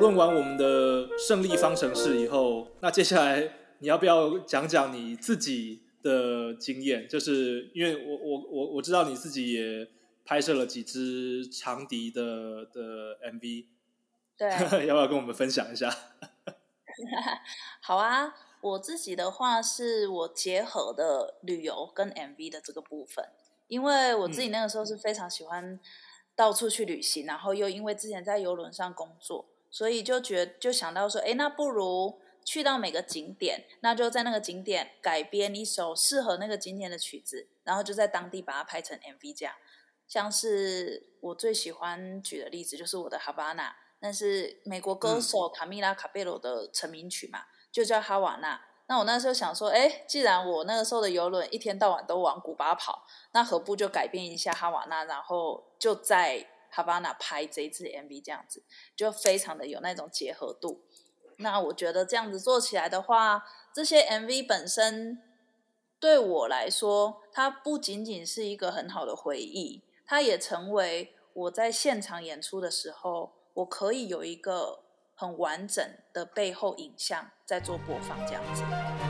论完我们的胜利方程式以后，那接下来你要不要讲讲你自己的经验？就是因为我我我我知道你自己也拍摄了几支长笛的的 MV，对，要不要跟我们分享一下？好啊，我自己的话是我结合的旅游跟 MV 的这个部分，因为我自己那个时候是非常喜欢。到处去旅行，然后又因为之前在游轮上工作，所以就觉就想到说，哎，那不如去到每个景点，那就在那个景点改编一首适合那个景点的曲子，然后就在当地把它拍成 MV 这样。像是我最喜欢举的例子就是我的《哈瓦那》，那是美国歌手卡米拉·卡贝罗的成名曲嘛，就叫《哈瓦那》。那我那时候想说，哎，既然我那个时候的游轮一天到晚都往古巴跑，那何不就改变一下哈瓦那，然后就在哈瓦那拍这一支 MV，这样子就非常的有那种结合度。那我觉得这样子做起来的话，这些 MV 本身对我来说，它不仅仅是一个很好的回忆，它也成为我在现场演出的时候，我可以有一个。很完整的背后影像在做播放，这样子。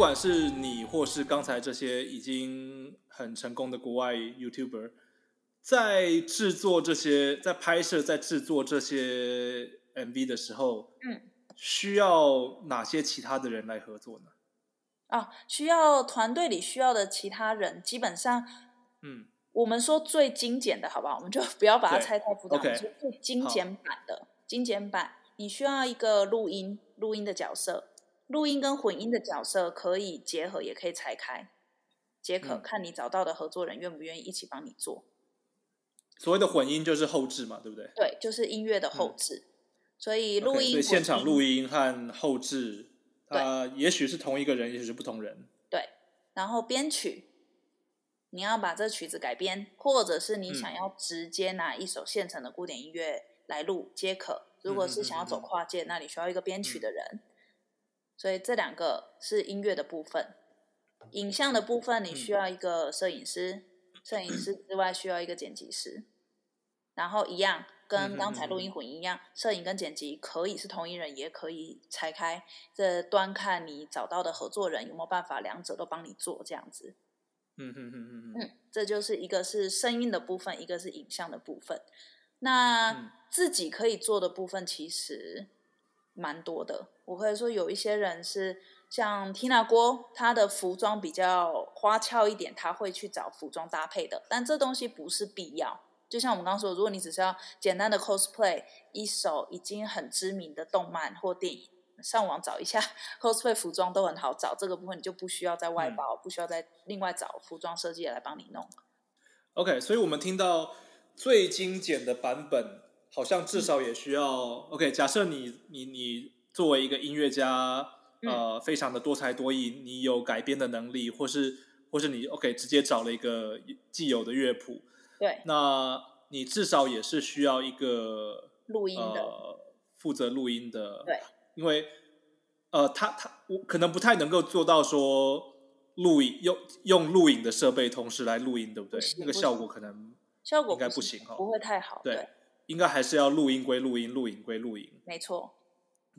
管是你，或是刚才这些已经很成功的国外 YouTuber，在制作这些、在拍摄、在制作这些 MV 的时候，嗯，需要哪些其他的人来合作呢？啊，需要团队里需要的其他人，基本上，嗯，我们说最精简的，好不好？我们就不要把它拆太复杂，就最精简版的精简版。你需要一个录音录音的角色。录音跟混音的角色可以结合，也可以拆开，皆可看你找到的合作人愿不愿意一起帮你做。所谓的混音就是后置嘛，对不对？对，就是音乐的后置。所以录音，所以现场录音和后置，呃，也许是同一个人，也许是不同人。对，然后编曲，你要把这曲子改编，或者是你想要直接拿一首现成的古典音乐来录，皆可。如果是想要走跨界，那你需要一个编曲的人。所以这两个是音乐的部分，影像的部分你需要一个摄影师，摄影师之外需要一个剪辑师，然后一样跟刚才录音混音一样，摄影跟剪辑可以是同一人，也可以拆开，这端看你找到的合作人有没有办法两者都帮你做这样子。嗯嗯嗯嗯嗯，这就是一个是声音的部分，一个是影像的部分。那自己可以做的部分其实。蛮多的，我可以说有一些人是像 Tina 郭，她的服装比较花俏一点，他会去找服装搭配的，但这东西不是必要。就像我们刚刚说，如果你只是要简单的 cosplay 一首已经很知名的动漫或电影，上网找一下 cosplay 服装都很好找，这个部分你就不需要在外包，不需要再另外找服装设计来帮你弄。OK，所以我们听到最精简的版本。好像至少也需要 OK。假设你你你作为一个音乐家，呃，非常的多才多艺，你有改编的能力，或是或是你 OK 直接找了一个既有的乐谱，对，那你至少也是需要一个录音的，负责录音的，对，因为呃，他他我可能不太能够做到说录影用用录影的设备同时来录音，对不对？那个效果可能效果应该不行哈，不会太好，对。应该还是要录音归录音，录影归录影。没错。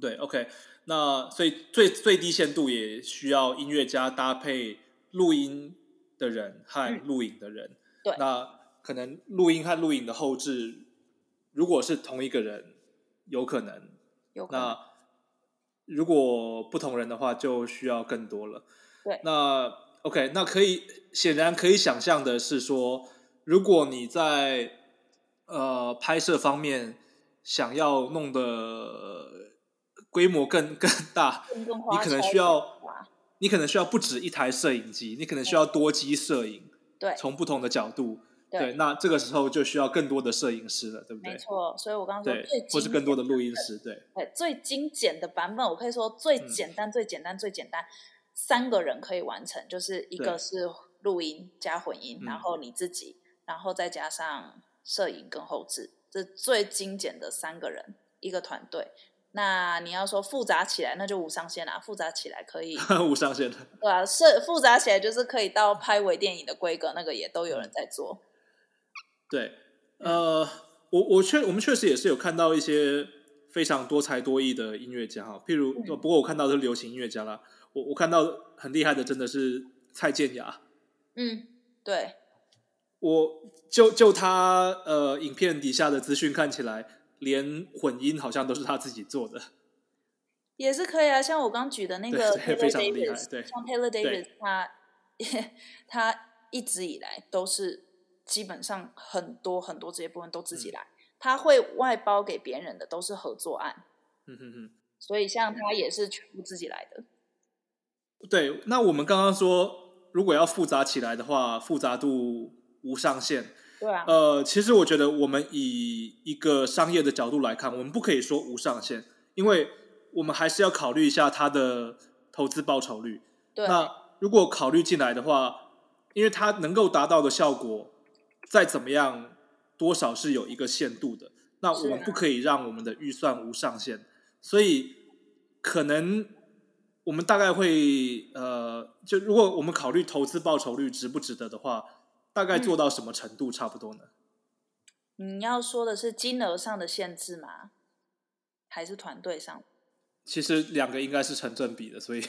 对，OK。那所以最最低限度也需要音乐家搭配录音的人和录影的人。对。那可能录音和录影的后置，如果是同一个人，有可能。有。那如果不同人的话，就需要更多了。对。那 OK，那可以显然可以想象的是说，如果你在呃，拍摄方面想要弄的规模更更大，你可能需要，你可能需要不止一台摄影机，你可能需要多机摄影，对，从不同的角度，对，那这个时候就需要更多的摄影师了，对不对？没错，所以我刚刚说最或是更多的录音师，对，对，最精简的版本，我可以说最简单、最简单、最简单，三个人可以完成，就是一个是录音加混音，然嗯后你自己，然后再加上摄影跟后置，这最精简的三个人一个团队。那你要说复杂起来，那就无上限啦。复杂起来可以，无上限的。对吧、是复杂起来就是可以到拍微电影的规格，那个也都有人嗯在做。对，呃，我我确我们确实也是有看到一些非常多才多艺的音乐家哈，譬如，嗯不过我看到的是流行音乐家啦，我我看到很厉害的真的是蔡健雅，嗯，对，我就就他呃影片底下的资讯看起来，连混音好像都是他自己做的。也是可以啊。像我刚举的那个 Taylor Davis，对像 Taylor Davis，他他一直以来都是基本上很多很多这些部分都自己嗯来，他会外包给别人的都是合作案，嗯哼哼。所以像他也是全部自己来的。对，那我们刚刚说，如果要复杂起来的话，复杂度无上限。对啊，呃，其实我觉得我们以一个商业的角度来看，我们不可以说无上限，因为我们还是要考虑一下它的投资报酬率。对，那如果考虑进来的话，因为它能够达到的效果，再怎么样，多少是有一个限度的。那我们不可以让我们的预算无上限，所以可能我们大概会呃，就如果我们考虑投资报酬率值不值得的话，大概嗯做到什么程度差不多呢？你要说的是金额上的限制吗？还是团队上？其实两个应该是成正比的，所以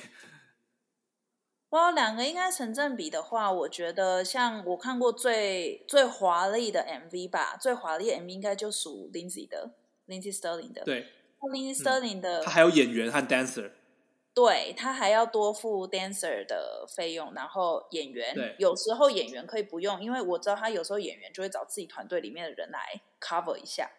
哇，两个应该成正比的话，我觉得像我看过最最华丽的 MV 吧，最华丽的 MV 应该就属 Lindsay 的 Lindsay Sterling 的。对那，Lindsay Sterling 的，他还有演员和 dancer，对他还要多付 dancer 的费用，然后演员对有时候演员可以不用，因为我知道他有时候演员就会找自己团队里面的人来 cover 一下，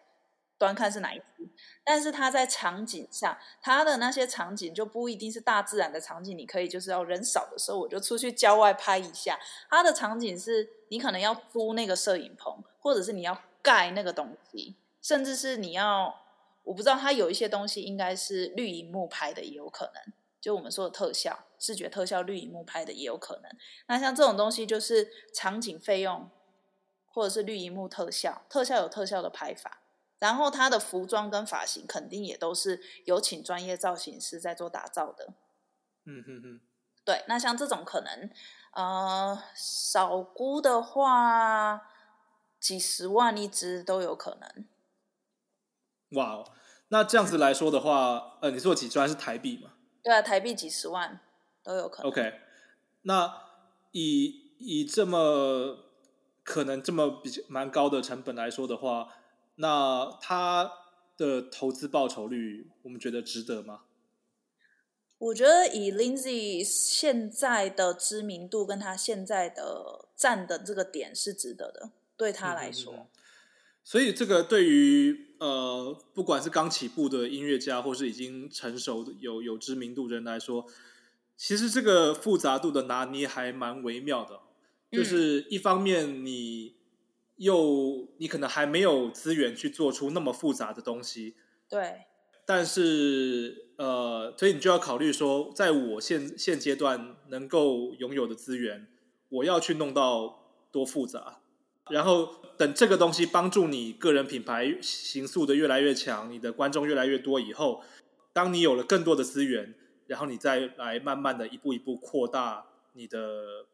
端看是哪一支。但是他在场景上，他的那些场景就不一定是大自然的场景，你可以就是要人少的时候，我就出去郊外拍一下。他的场景是你可能要租那个摄影棚，或者是你要盖那个东西，甚至是你要，我不知道他有一些东西应该是绿荧幕拍的，也有可能。就我们说的特效、视觉特效、绿荧幕拍的也有可能。那像这种东西，就是场景费用，或者是绿荧幕特效，特效有特效的拍法，然后它的服装跟发型肯定也都是有请专业造型师在做打造的。嗯哼哼，对，那像这种可能，呃，少估的话，几十万一只都有可能。哇哦，那这样子来说的话，呃，你说几专是台币嘛？对啊，台币几十万都有可能。OK，那以以这么可能这么比较蛮高的成本来说的话，那它的投资报酬率，我们觉得值得吗？我觉得以 Lindsay 现在的知名度跟他现在的站的这个点是值得的，对他来说。嗯嗯嗯所以这个对于呃，不管是刚起步的音乐家，或是已经成熟的有有知名度的人来说，其实这个复杂度的拿捏还蛮微妙的。就是一方面你又你可能还没有资源去做出那么复杂的东西，对，但是呃，所以你就要考虑说，在我现现阶段能够拥有的资源，我要去弄到多复杂，然后等这个东西帮助你个人品牌形塑的越来越强，你的观众越来越多以后，当你有了更多的资源，然后你再来慢慢的一步一步扩大你的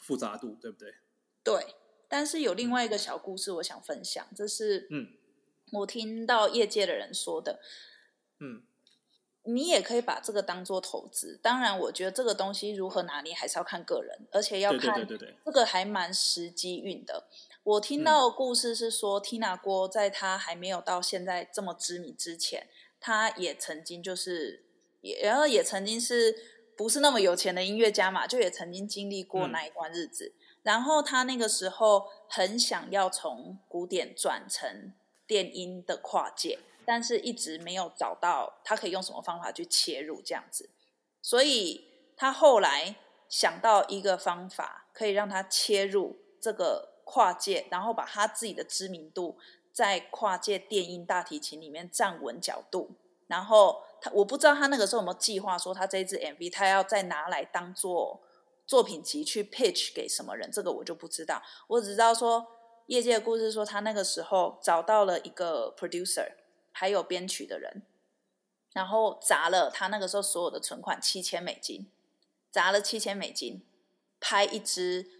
复杂度，对不对？对。但是有另外一个小故事，我想分享，这是嗯我听到业界的人说的。嗯，你也可以把这个当做投资，当然，我觉得这个东西如何拿捏还是要看个人，而且要看这个还蛮实机运的。我听到的故事是说、缇娜郭在她还没有到现在这么知名之前，她也曾经就是也，然后也曾经是不是那么有钱的音乐家嘛，就也曾经经历过嗯那一段日子。然后她那个时候很想要从古典转成电音的跨界，但是一直没有找到他可以用什么方法去切入这样子，所以他后来想到一个方法，可以让他切入这个跨界，然后把他自己的知名度在跨界电音大提琴里面站稳角度，然后他我不知道他那个时候有没有计划说他这一支 MV 他要再拿来当做作品集去 pitch 给什么人，这个我就不知道。我只知道说业界的故事说他那个时候找到了一个 producer，还有编曲的人，然后砸了他那个时候所有的存款七千美金，砸了七千美金拍一支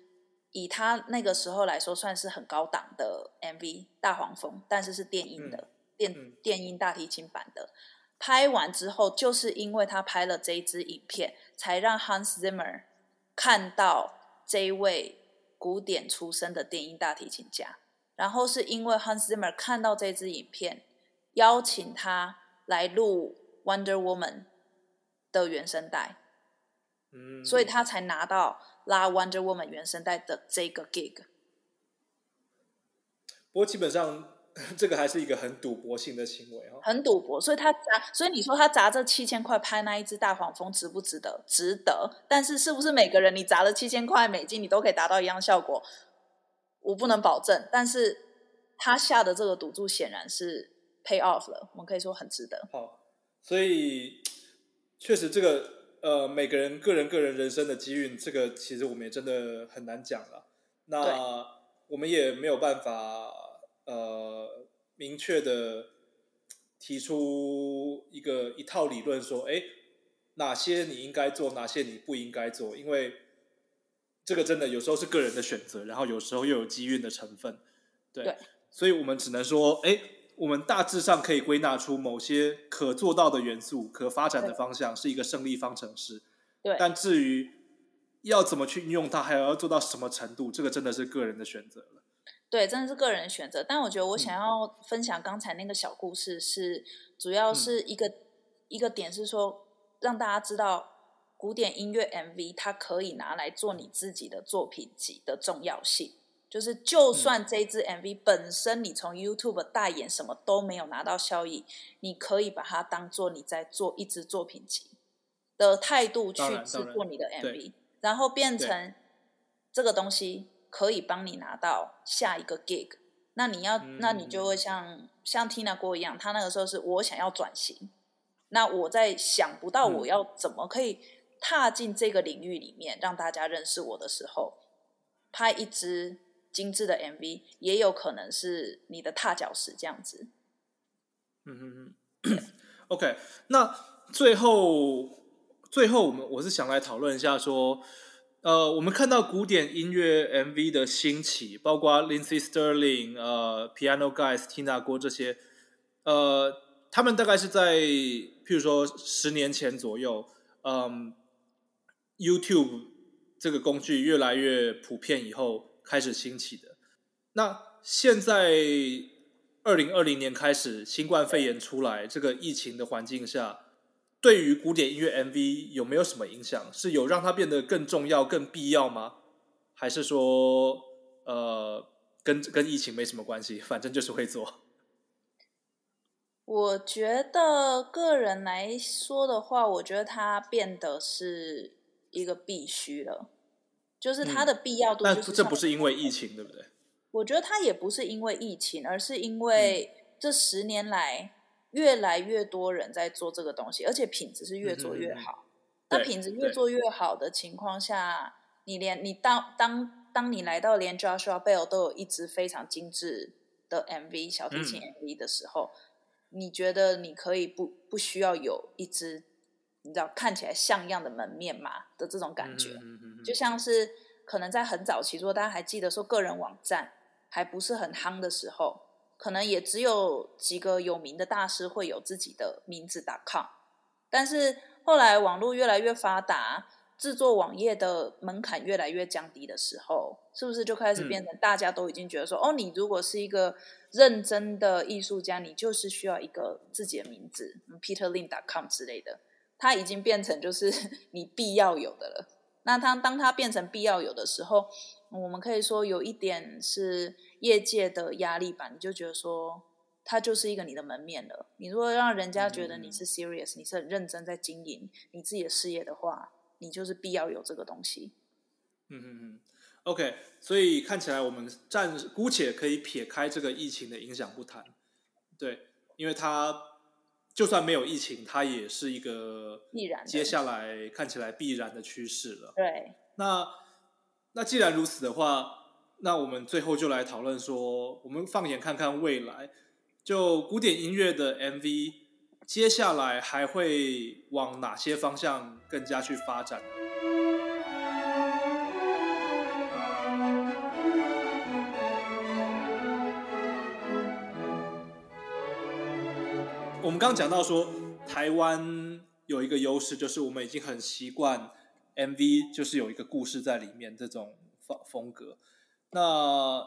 以他那个时候来说算是很高档的 MV《大黄蜂》，但是是电音的。电电音大提琴版的，拍完之后，就是因为他拍了这一支影片，才让 Hans Zimmer 看到这一位古典出身的电音大提琴家，然后是因为 Hans Zimmer 看到这支影片，邀请他来录 Wonder Woman 的原声带，嗯，所以他才拿到拉 Wonder Woman 原声带的这个 gig。不过基本上。这个还是一个很赌博性的行为哦，很赌博，所以他砸，所以你说他砸这七千块拍那一只大黄蜂值不值得？值得，但是是不是每个人你砸了七千块美金，你都可以达到一样效果？我不能保证，但是他下的这个赌注显然是 pay off 了，我们可以说很值得。好，所以确实这个呃，每个人个人个人人生的机运，这个其实我们也真的很难讲了。那我们也没有办法。呃，明确的提出一个一套理论，说，哎，哪些你应该做，哪些你不应该做，因为这个真的有时候是个人的选择，然后有时候又有机运的成分，对，所以我们只能说，哎，我们大致上可以归纳出某些可做到的元素，可发展的方向是一个胜利方程式，对，但至于要怎么去运用它，还有要做到什么程度，这个真的是个人的选择了。对，真的是个人选择。但我觉得我想要分享刚才那个小故事，是主要是一个一个点是说，让大家知道古典音乐 MV 它可以拿来做你自己的作品集的重要性。就是就算这支 MV 本身你从 YouTube 代言什么都没有拿到效益，你可以把它当做你在做一支作品集的态度去制作你的 MV，然后变成这个东西。可以帮你拿到下一个 gig，那你要，那你就会像像 Tina 郭一样，他那个时候是我想要转型，那我在想不到我要怎么可以踏进这个领域里面，让大家认识我的时候，拍一支精致的 MV，也有可能是你的踏脚石这样子。嗯嗯嗯，OK，那最后最后我们我是想来讨论一下说。呃，我们看到古典音乐 MV 的兴起，包括 Lindsey Sterling、呃，Piano Guys、Tina 郭这些，呃，他们大概是在譬如说十年前左右，嗯，YouTube 这个工具越来越普遍以后开始兴起的。那现在二零二零年开始，新冠肺炎出来，这个疫情的环境下。对于古典音乐 MV 有没有什么影响？是有让它变得更重要、更必要吗？还是说，呃，跟跟疫情没什么关系，反正就是会做？我觉得个人来说的话，我觉得它变得是一个必须了，就是它的必要度。但这不是因为疫情，对不对？我觉得它也不是因为疫情，而是因为这十年来。越来越多人在做这个东西，而且品质是越做越好。那品质越做越好的情况下，你连你当当当你来到连 Joshua Bell 都有一支非常精致的 MV 小提琴 MV 的时候，你觉得你可以不不需要有一支你知道看起来像样的门面嘛的这种感觉，就像是可能在很早期，如果大家还记得说个人网站还不是很夯的时候。可能也只有几个有名的大师会有自己的名字打 com，但是后来网络越来越发达，制作网页的门槛越来越降低的时候，是不是就开始变成大家都已经觉得说，哦，你如果是一个认真的艺术家，你就是需要一个自己的名字，Peter Lin dot com 之类的，它已经变成就是 你必要有的了。那它当它变成必要有的时候，我们可以说有一点是。业界的压力吧，你就觉得说，它就是一个你的门面了。你如果让人家觉得你是 serious，你是很认真在经营你自己的事业的话，你就是必要有这个东西。嗯嗯嗯，OK。所以看起来我们暂姑且可以撇开这个疫情的影响不谈，对，因为它就算没有疫情，它也是一个必然接下来看起来必然的趋势了。对，那那既然如此的话，那我们最后就来讨论说，我们放眼看看未来，就古典音乐的 MV，接下来还会往哪些方向更加去发展？我们刚刚讲到说，台湾有一个优势，就是我们已经很习惯 MV，就是有一个故事在里面这种风风格。那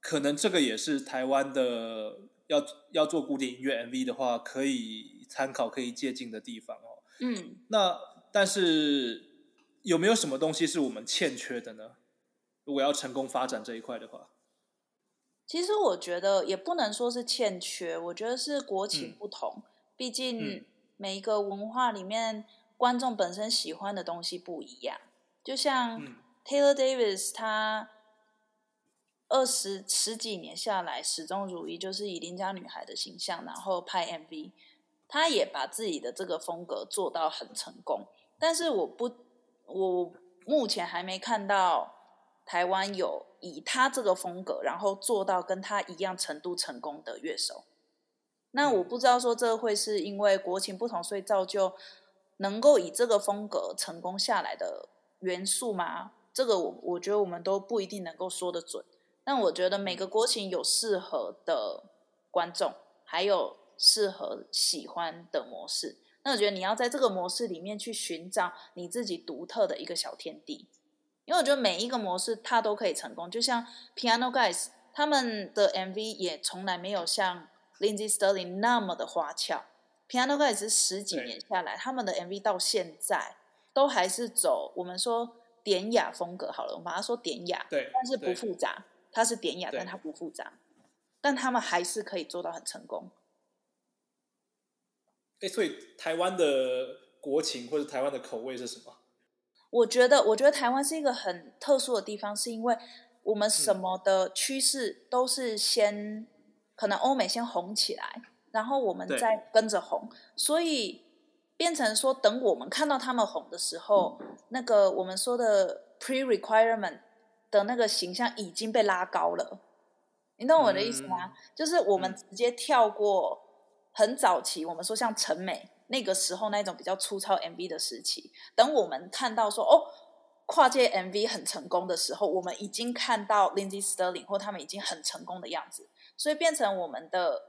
可能这个也是台湾的要要做古典音乐 MV 的话，可以参考、可以借鉴的地方哦。嗯，那但是有没有什么东西是我们欠缺的呢？如果要成功发展这一块的话？其实我觉得也不能说是欠缺，我觉得是国情不同。毕竟每一个文化里面，观众本身喜欢的东西不一样。就像 Taylor Davis，他二十十几年下来始终如一，就是以邻家女孩的形象，然后拍 MV，他也把自己的这个风格做到很成功。但是我不，我目前还没看到台湾有。以他这个风格，然后做到跟他一样程度成功的乐手，那我不知道说这会是因为国情不同，所以造就能够以这个风格成功下来的元素吗？这个我我觉得我们都不一定能够说得准。但我觉得每个国情有适合的观众，还有适合喜欢的模式。那我觉得你要在这个模式里面去寻找你自己独特的一个小天地。因为我觉得每一个模式它都可以成功，就像 Piano Guys 他们的 MV 也从来没有像 Lindsay Sterling 那么的花俏。Piano Guys 是十几年下来，他们的 MV 到现在都还是走我们说典雅风格好了，我们把它说典雅，对，但是不复杂，它是典雅，但它不复杂，但他们还是可以做到很成功。哎，所以台湾的国情或者台湾的口味是什么？我觉得，我觉得台湾是一个很特殊的地方，是因为我们什么的趋势都是先可能欧美先红起来，然后我们再跟着红，所以变成说，等我们看到他们红的时候，那个我们说的 pre requirement 的那个形象已经被拉高了。你懂我的意思吗？就是我们直接跳过很早期，我们说像陈美。那个时候那种比较粗糙 MV 的时期，等我们看到说哦跨界 MV 很成功的时候，我们已经看到 Lindsay Sterling 或他们已经很成功的样子，所以变成我们的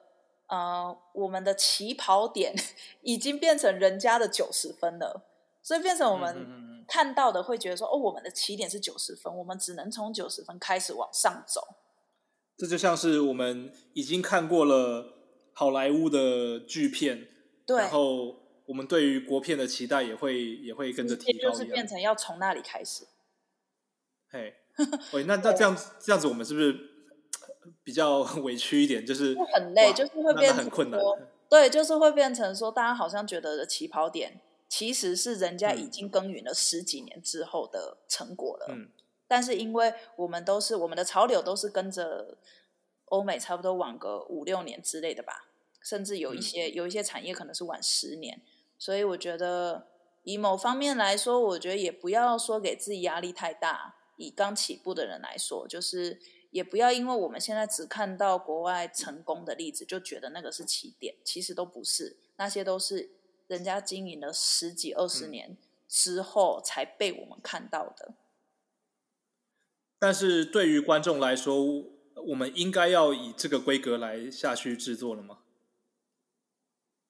呃我们的起跑点 已经变成人家的九十分了，所以变成我们看到的会觉得说哦我们的起点是九十分，我们只能从九十分开始往上走。这就像是我们已经看过了好莱坞的巨片。然后我们对于国片的期待也会也会跟着提高，就是变成要从那里开始。嘿，喂，那 那这样子这样子，我们是不是比较 委屈一点？就是很累，就是会变很困难。对，就是会变成说，大家好像觉得的起跑点其实是人家已经耕耘了十几年之后的成果了。嗯，但是因为我们都是我们的潮流都是跟着欧美差不多晚个五六年之类的吧。甚至有一些有一些产业可能是晚十年，所以我觉得以某方面来说，我觉得也不要说给自己压力太大。以刚起步的人来说，就是也不要因为我们现在只看到国外成功的例子，就觉得那个是起点，其实都不是，那些都是人家经营了十几二十年之后才被我们看到的。但是对于观众来说，我们应该要以这个规格来下去制作了吗？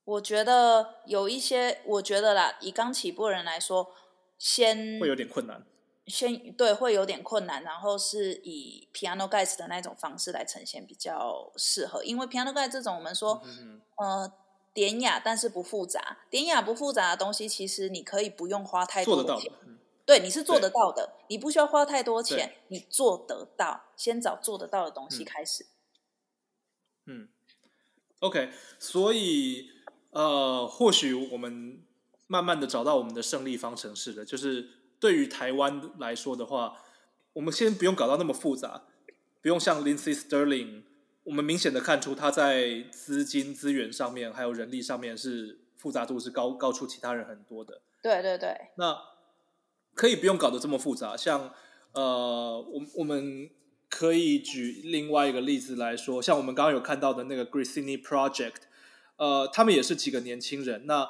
我觉得有一些，我觉得啦，以刚起步的人来说，先会有点困难。先对，会有点困难，然后是以 Piano Guys 的那种方式来呈现比较适合，因为 Piano Guys 这种我们说，呃，典雅但是不复杂，典雅不复杂的东西，其实你可以不用花太多钱。对，你是做得到的，你不需要花太多钱，你做得到，先找做得到的东西开始。嗯，OK，所以。呃，或许我们慢慢的找到我们的胜利方程式了。就是对于台湾来说的话，我们先不用搞到那么复杂，不用像 Lindsay Sterling 我们明显的看出他在资金资源上面还有人力上面是复杂度是高高出其他人很多的。对对对，那可以不用搞得这么复杂，像呃，我我们可以举另外一个例子来说，像我们刚刚有看到的那个 Gracini Project，呃，他们也是几个年轻人，那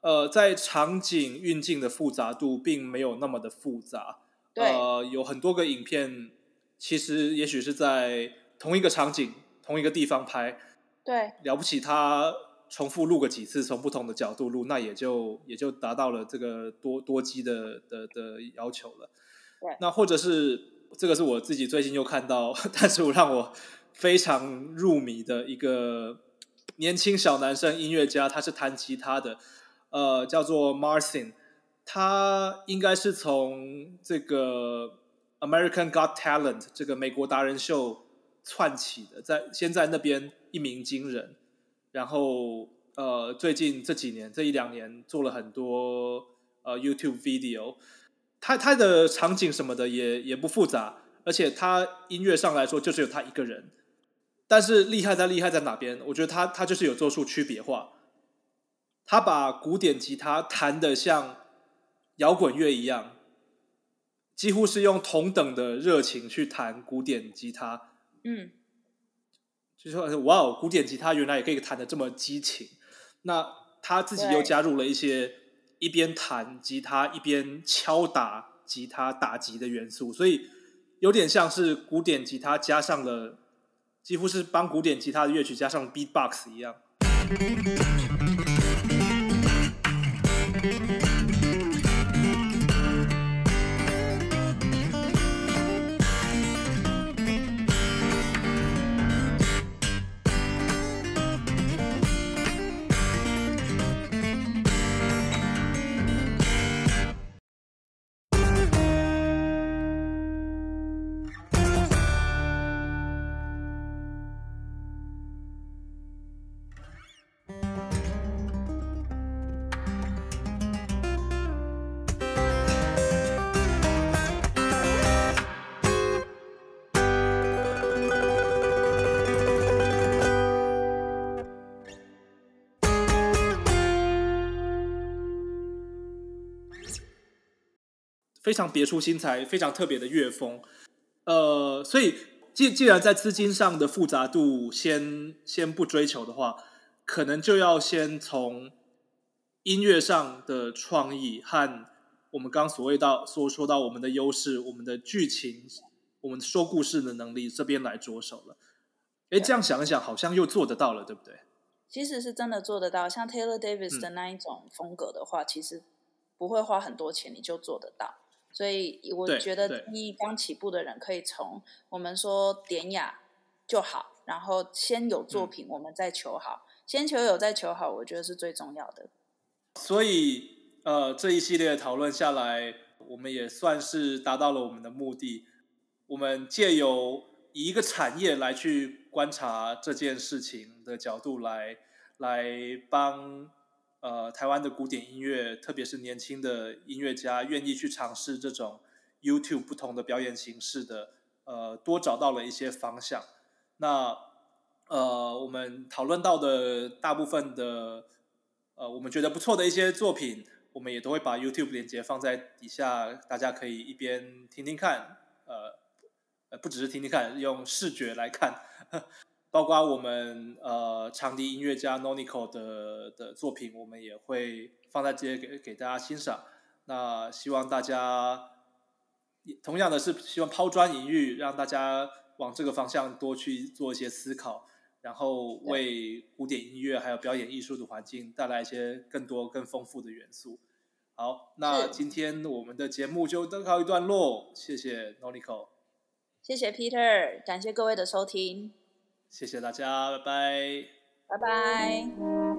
呃，在场景运镜的复杂度并没有那么的复杂，对呃，有很多个影片，其实也许是在同一个场景、同一个地方拍，对了不起，他重复录个几次，从不同的角度录，那也就也就达到了这个多多机的的的要求了。对那或者是这个是我自己最近又看到，但是我让我非常入迷的一个年轻小男生音乐家，他是弹吉他的，呃，叫做 Marcin，他应该是从这个 American Got Talent 这个美国达人秀窜起的，在先在那边一鸣惊人，然后呃，最近这几年这一两年做了很多呃 YouTube video，他他的场景什么的也也不复杂，而且他音乐上来说就只有他一个人，但是厉害在厉害在哪边？我觉得他他就是有做出区别化，他把古典吉他弹的像摇滚乐一样，几乎是用同等的热情去弹古典吉他。嗯，就说哇哦，古典吉他原来也可以弹的这么激情。那他自己又加入了一些一边弹吉他一边敲打吉他打击的元素，所以有点像是古典吉他加上了，几乎是帮古典吉他的乐曲加上 beatbox 一样。非常别出心裁、非常特别的乐风。呃，所以既既然在资金上的复杂度先先不追求的话，可能就要先从音乐上的创意和我们刚所谓到所说到我们的优势、我们的剧情、我们说故事的能力这边来着手了。哎，这样想一想，好像又做得到了，对不对？其实是真的做得到。像 Taylor Davis 的那一种风格的话，其实不会花很多钱，你就做得到。所以我对觉得对第一刚起步的人可以从我们说典雅就好，然后先有作品，我们再求好，先求有再求好，我觉得是最重要的。所以，呃，这一系列的讨论下来，我们也算是达到了我们的目的。我们借由以一个产业来去观察这件事情的角度来，来帮呃台湾的古典音乐，特别是年轻的音乐家，愿意去尝试这种 YouTube 不同的表演形式的，呃，多找到了一些方向。那呃，我们讨论到的大部分的呃，我们觉得不错的一些作品，我们也都会把 YouTube 链接放在底下，大家可以一边听听看，呃，呃，不只是听听看，用视觉来看，包括我们呃长笛音乐家 Nonico 的的作品，我们也会放在这些给给大家欣赏。那希望大家，同样的是希望抛砖引玉，让大家往这个方向多去做一些思考。然后为古典音乐还有表演艺术的环境带来一些更多、更丰富的元素。好，那今天我们的节目就都告一段落，谢谢 Nonico，谢谢 Peter，感谢各位的收听，谢谢大家，拜拜。拜拜。